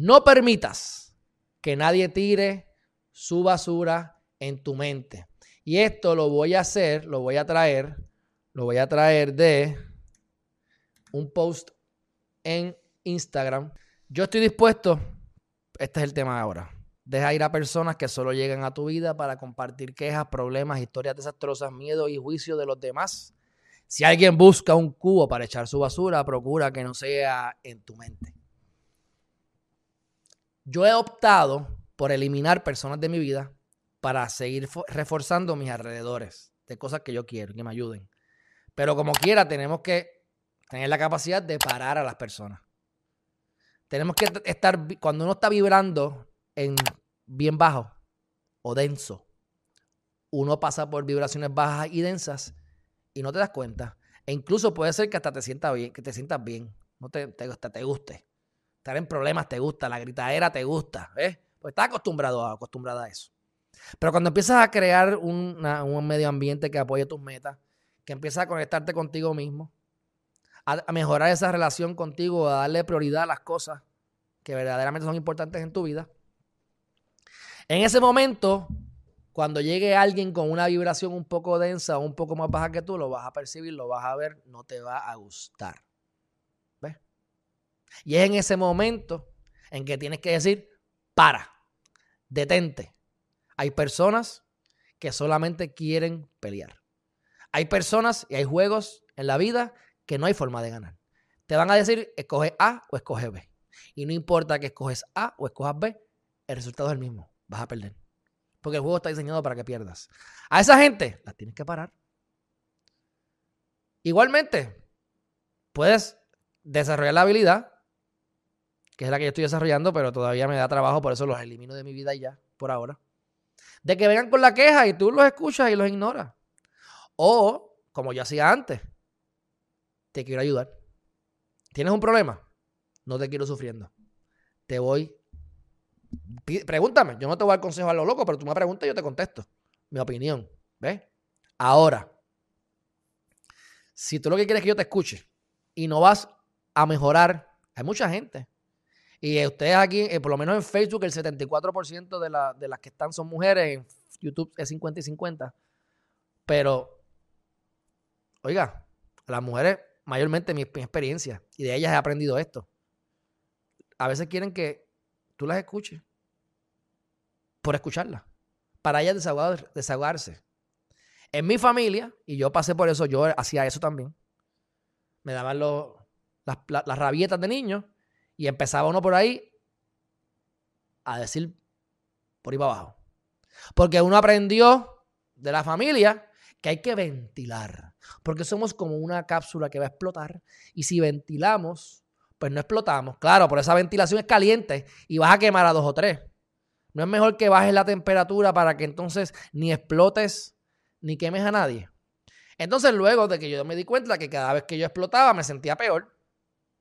No permitas que nadie tire su basura en tu mente. Y esto lo voy a hacer, lo voy a traer, lo voy a traer de un post en Instagram. Yo estoy dispuesto, este es el tema ahora. Deja ir a personas que solo llegan a tu vida para compartir quejas, problemas, historias desastrosas, miedo y juicio de los demás. Si alguien busca un cubo para echar su basura, procura que no sea en tu mente. Yo he optado por eliminar personas de mi vida para seguir reforzando mis alrededores de cosas que yo quiero, que me ayuden. Pero como quiera, tenemos que tener la capacidad de parar a las personas. Tenemos que estar, cuando uno está vibrando en bien bajo o denso, uno pasa por vibraciones bajas y densas y no te das cuenta. E incluso puede ser que hasta te sientas bien, que te sientas bien, no te, te, te guste. Estar en problemas te gusta, la gritadera te gusta, ¿ves? Pues estás acostumbrado a, acostumbrada a eso. Pero cuando empiezas a crear un medio ambiente que apoye tus metas, que empiezas a conectarte contigo mismo, a, mejorar esa relación contigo, a darle prioridad a las cosas que verdaderamente son importantes en tu vida. En ese momento, cuando llegue alguien con una vibración un poco densa o un poco más baja que tú, lo vas a percibir, lo vas a ver, no te va a gustar. Y es en ese momento en que tienes que decir, para, detente. Hay personas que solamente quieren pelear. Hay personas y hay juegos en la vida que no hay forma de ganar. Te van a decir, escoge A o escoge B. Y no importa que escoges A o escojas B, el resultado es el mismo. Vas a perder. Porque el juego está diseñado para que pierdas. A esa gente la tienes que parar. Igualmente, puedes desarrollar la habilidad, que es la que yo estoy desarrollando, pero todavía me da trabajo, por eso los elimino de mi vida ya, por ahora. De que vengan con la queja y tú los escuchas y los ignoras. O, como yo hacía antes, te quiero ayudar. ¿Tienes un problema? No te quiero sufriendo. Te voy. Pregúntame. Yo no te voy a dar consejo a lo loco, pero tú me preguntas y yo te contesto. Mi opinión. ¿Ves? Ahora, si tú lo que quieres es que yo te escuche y no vas a mejorar, hay mucha gente. Y ustedes aquí, eh, por lo menos en Facebook, el 74% de, de las que están son mujeres. En YouTube es 50 y 50. Pero, oiga, las mujeres mayormente mi, experiencia, y de ellas he aprendido esto. A veces quieren que tú las escuches por escucharlas, para ellas desahogarse. En mi familia, y yo pasé por eso, yo hacía eso también. Me daban las, las rabietas de niño y empezaba uno por ahí a decir por ahí abajo. Porque uno aprendió de la familia que hay que ventilar. Porque somos como una cápsula que va a explotar y si ventilamos, pues no explotamos. Claro, por esa ventilación es caliente y vas a quemar a dos o tres. No es mejor que bajes la temperatura para que entonces ni explotes ni quemes a nadie. Entonces luego de que yo me di cuenta que cada vez que yo explotaba me sentía peor,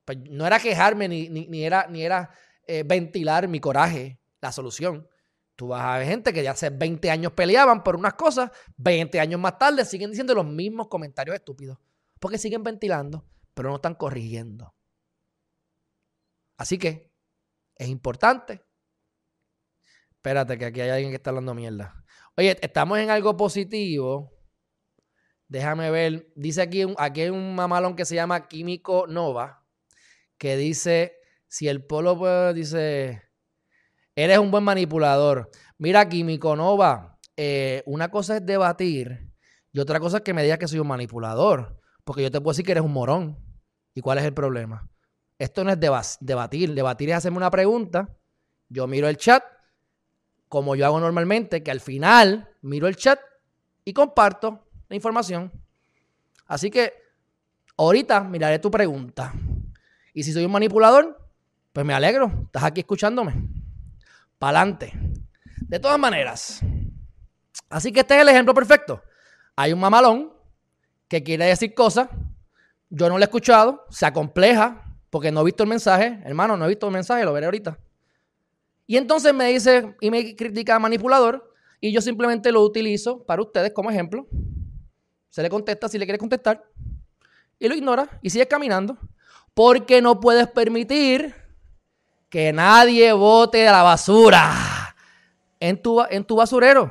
pues no era quejarme ni, ni, era, ni era eh, ventilar mi coraje, la solución. Tú vas a ver gente que ya hace 20 años peleaban por unas cosas, 20 años más tarde siguen diciendo los mismos comentarios estúpidos. Porque siguen ventilando, pero no están corrigiendo. Así que es importante. Espérate, que aquí hay alguien que está hablando mierda. Oye, estamos en algo positivo. Déjame ver. Dice aquí, aquí hay un mamalón que se llama Químico Nova. Que dice: si el polo, pues, dice. Eres un buen manipulador. Mira, Químico Nova, eh, una cosa es debatir y otra cosa es que me digas que soy un manipulador. Porque yo te puedo decir que eres un morón. ¿Y cuál es el problema? Esto no es debatir. Debatir es hacerme una pregunta. Yo miro el chat, como yo hago normalmente, que al final miro el chat y comparto la información. Así que ahorita miraré tu pregunta. Y si soy un manipulador, pues me alegro. Estás aquí escuchándome para adelante. De todas maneras, así que este es el ejemplo perfecto. Hay un mamalón que quiere decir cosas, yo no lo he escuchado, se acompleja porque no he visto el mensaje, hermano, no he visto el mensaje, lo veré ahorita. Y entonces me dice y me critica manipulador y yo simplemente lo utilizo para ustedes como ejemplo. Se le contesta si le quiere contestar y lo ignora y sigue caminando porque no puedes permitir que nadie bote la basura en tu, en tu basurero.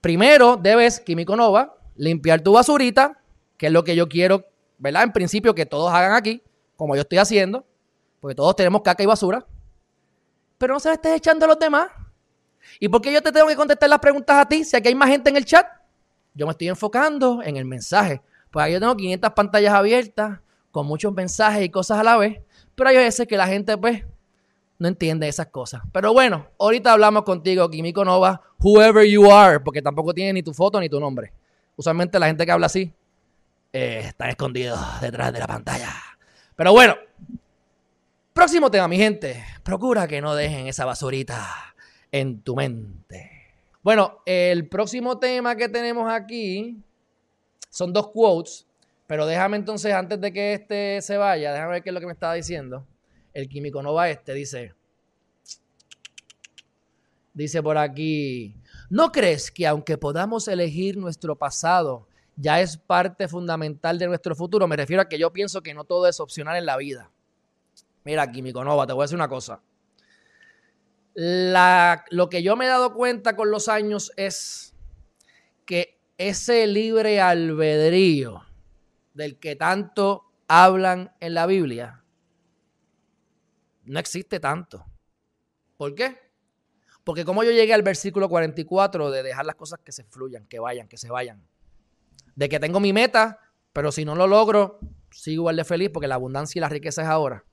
Primero debes, Químico Nova, limpiar tu basurita, que es lo que yo quiero, ¿verdad? En principio que todos hagan aquí, como yo estoy haciendo, porque todos tenemos caca y basura. Pero no se la estés echando a los demás. ¿Y por qué yo te tengo que contestar las preguntas a ti si aquí hay más gente en el chat? Yo me estoy enfocando en el mensaje. Pues aquí yo tengo 500 pantallas abiertas con muchos mensajes y cosas a la vez. Pero hay veces que la gente, pues, no entiende esas cosas. Pero bueno, ahorita hablamos contigo, Químico Nova, whoever you are, porque tampoco tiene ni tu foto ni tu nombre. Usualmente la gente que habla así eh, está escondido detrás de la pantalla. Pero bueno, próximo tema, mi gente. Procura que no dejen esa basurita en tu mente. Bueno, el próximo tema que tenemos aquí son dos quotes, pero déjame entonces, antes de que este se vaya, déjame ver qué es lo que me estaba diciendo. El químico no va este, dice. Dice por aquí, ¿no crees que aunque podamos elegir nuestro pasado, ya es parte fundamental de nuestro futuro? Me refiero a que yo pienso que no todo es opcional en la vida. Mira, Químico Nova, te voy a decir una cosa lo que yo me he dado cuenta con los años es que ese libre albedrío del que tanto hablan en la Biblia no existe tanto. ¿Por qué? Porque como yo llegué al versículo 44 de dejar las cosas que se fluyan, que vayan, que se vayan. De que tengo mi meta, pero si no lo logro, sigo igual de feliz porque la abundancia y la riqueza es ahora.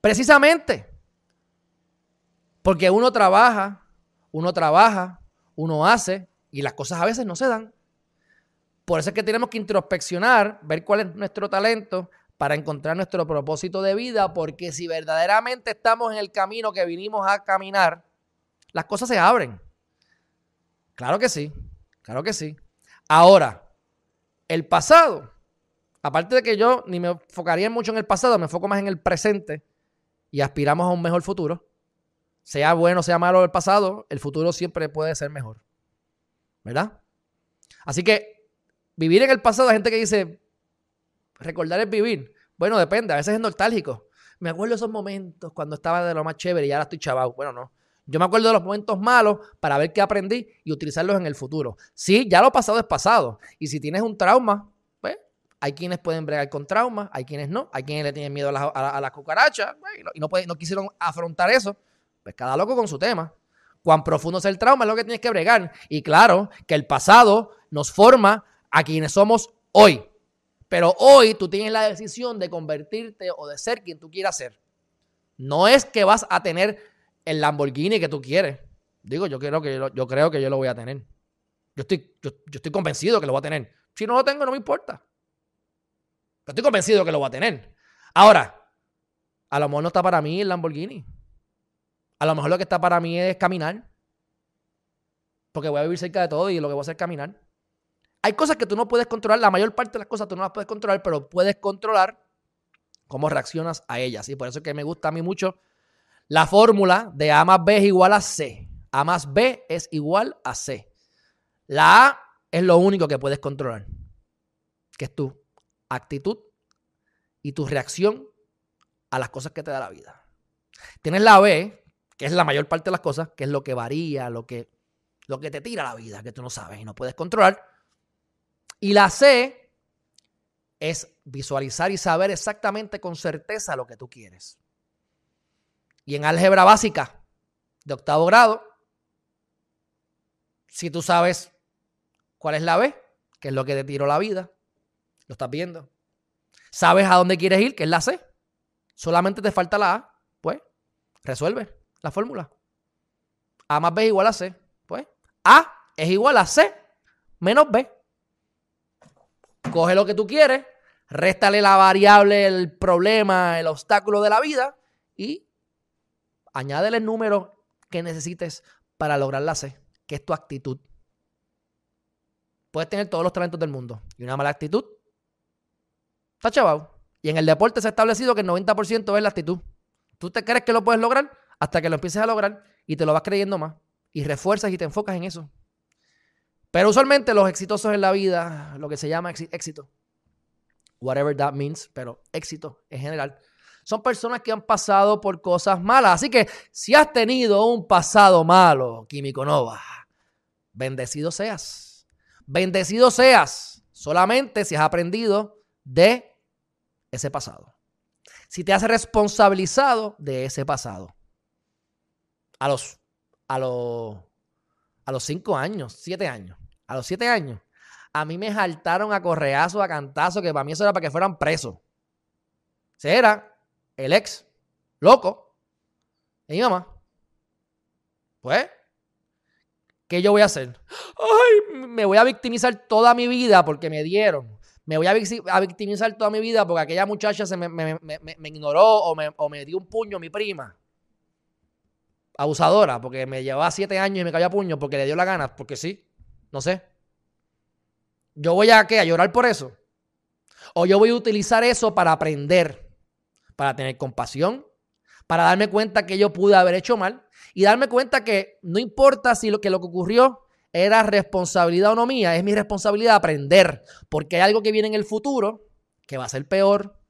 Precisamente porque uno trabaja, uno trabaja, uno hace y las cosas a veces no se dan. Por eso es que tenemos que introspeccionar, ver cuál es nuestro talento para encontrar nuestro propósito de vida, porque si verdaderamente estamos en el camino que vinimos a caminar, las cosas se abren. Claro que sí, claro que sí. Ahora, el pasado, aparte de que yo ni me enfocaría mucho en el pasado, me enfoco más en el presente y aspiramos a un mejor futuro sea bueno, sea malo el pasado, el futuro siempre puede ser mejor. ¿Verdad? Así que vivir en el pasado, hay gente que dice, recordar es vivir. Bueno, depende, a veces es nostálgico. Me acuerdo esos momentos cuando estaba de lo más chévere y ahora estoy chaval. Bueno, no. Yo me acuerdo de los momentos malos para ver qué aprendí y utilizarlos en el futuro. Sí, ya lo pasado es pasado. Y si tienes un trauma, pues hay quienes pueden bregar con trauma, hay quienes no, hay quienes le tienen miedo a las a, cucarachas y, no, no quisieron afrontar eso. Pues cada loco con su tema. Cuán profundo es el trauma es lo que tienes que bregar. Y claro, que el pasado nos forma a quienes somos hoy. Pero hoy tú tienes la decisión de convertirte o de ser quien tú quieras ser. No es que vas a tener el Lamborghini que tú quieres. Digo, yo creo que yo, creo que yo lo voy a tener. Yo estoy, yo, yo estoy convencido que lo voy a tener. Si no lo tengo, no me importa. Pero estoy convencido que lo voy a tener. Ahora, a lo mejor no está para mí el Lamborghini. A lo mejor lo que está para mí es caminar. Porque voy a vivir cerca de todo y lo que voy a hacer es caminar. Hay cosas que tú no puedes controlar. La mayor parte de las cosas tú no las puedes controlar, pero puedes controlar cómo reaccionas a ellas. Y por eso es que me gusta a mí mucho la fórmula de A más B es igual a C. A más B es igual a C. La A es lo único que puedes controlar, que es tu actitud y tu reacción a las cosas que te da la vida. Tienes la B, que es la mayor parte de las cosas, que es lo que varía, lo que, lo que te tira la vida, que tú no sabes y no puedes controlar. Y la C es visualizar y saber exactamente con certeza lo que tú quieres. Y en álgebra básica de octavo grado, si tú sabes cuál es la B, que es lo que te tiró la vida, lo estás viendo. Sabes a dónde quieres ir, que es la C. Solamente te falta la A, pues resuelve la fórmula. A más B es igual a C. Pues A es igual a C menos B. Coge lo que tú quieres, réstale la variable, el problema, el obstáculo de la vida y añádele el número que necesites para lograr la C, que es tu actitud. Puedes tener todos los talentos del mundo y una mala actitud. Está chaval. Y en el deporte se ha establecido que el 90% es la actitud. ¿Tú te crees que lo puedes lograr? hasta que lo empieces a lograr y te lo vas creyendo más y refuerzas y te enfocas en eso. Pero usualmente los exitosos en la vida, lo que se llama éxito, whatever that means, pero éxito en general, son personas que han pasado por cosas malas. Así que si has tenido un pasado malo, Químico Nova, bendecido seas. Bendecido seas solamente si has aprendido de ese pasado. Si te has responsabilizado de ese pasado. A los, a los, a los cinco años, siete años, a los siete años, a mí me saltaron a correazo, a cantazo, que para mí eso era para que fueran presos. Ese era el ex loco de mi mamá. Pues, ¿qué yo voy a hacer? Ay, me voy a victimizar toda mi vida porque me dieron. Me voy a, victimizar toda mi vida porque aquella muchacha se me, ignoró o, me, dio un puño mi prima. Abusadora, porque me llevaba siete años y me cayó a puño porque le dio la gana, porque sí, no sé. ¿Yo voy a qué? ¿A llorar por eso? ¿O yo voy a utilizar eso para aprender? Para tener compasión, para darme cuenta que yo pude haber hecho mal y darme cuenta que no importa si lo que, lo que ocurrió era responsabilidad o no mía, es mi responsabilidad aprender, porque hay algo que viene en el futuro que va a ser peor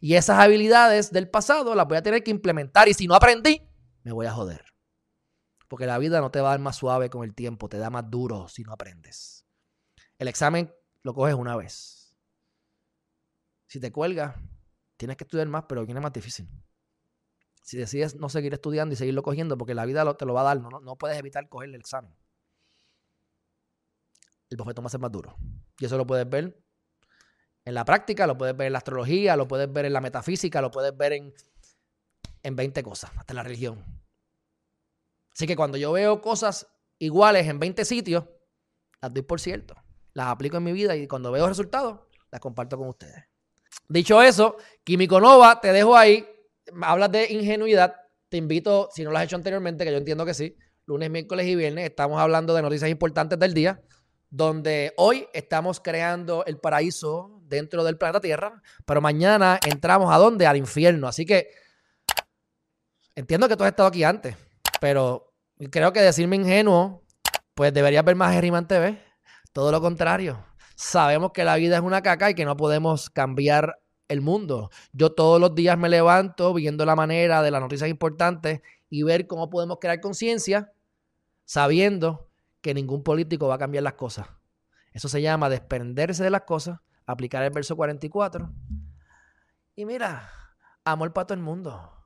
y esas habilidades del pasado las voy a tener que implementar y si no aprendí, me voy a joder. Porque la vida no te va a dar más suave con el tiempo, te da más duro si no aprendes. El examen lo coges una vez. Si te cuelga, tienes que estudiar más, pero viene más difícil. Si decides no seguir estudiando y seguirlo cogiendo, porque la vida te lo va a dar, no, no puedes evitar coger el examen. El bofetón va a ser más duro. Y eso lo puedes ver en la práctica, lo puedes ver en la astrología, lo puedes ver en la metafísica, lo puedes ver en, en 20 cosas, hasta en la religión. Así que cuando yo veo cosas iguales en 20 sitios, las doy por cierto las aplico en mi vida y cuando veo resultados, las comparto con ustedes. Dicho eso, Químico Nova, te dejo ahí. Hablas de ingenuidad. Te invito, si no lo has hecho anteriormente, que yo entiendo que sí, lunes, miércoles y viernes, estamos hablando de noticias importantes del día, donde hoy estamos creando el paraíso dentro del planeta Tierra, pero mañana entramos a dónde? Al infierno. Así que entiendo que tú has estado aquí antes, pero creo que decirme ingenuo, pues deberías ver más Geriman TV todo lo contrario. Sabemos que la vida es una caca y que no podemos cambiar el mundo. Yo todos los días me levanto viendo la manera de las noticias importantes y ver cómo podemos crear conciencia sabiendo que ningún político va a cambiar las cosas. Eso se llama desprenderse de las cosas, aplicar el verso 44. Y mira, amor para todo el mundo.